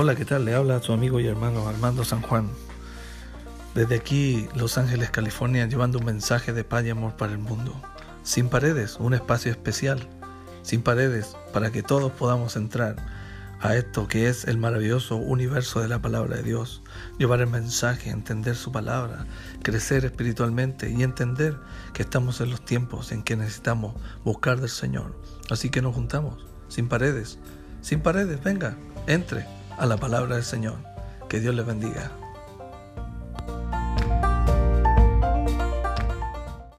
Hola, ¿qué tal? Le habla su amigo y hermano Armando San Juan. Desde aquí, Los Ángeles, California, llevando un mensaje de paz y amor para el mundo. Sin paredes, un espacio especial. Sin paredes, para que todos podamos entrar a esto que es el maravilloso universo de la palabra de Dios. Llevar el mensaje, entender su palabra, crecer espiritualmente y entender que estamos en los tiempos en que necesitamos buscar del Señor. Así que nos juntamos, sin paredes. Sin paredes, venga, entre a la palabra del Señor. Que Dios les bendiga.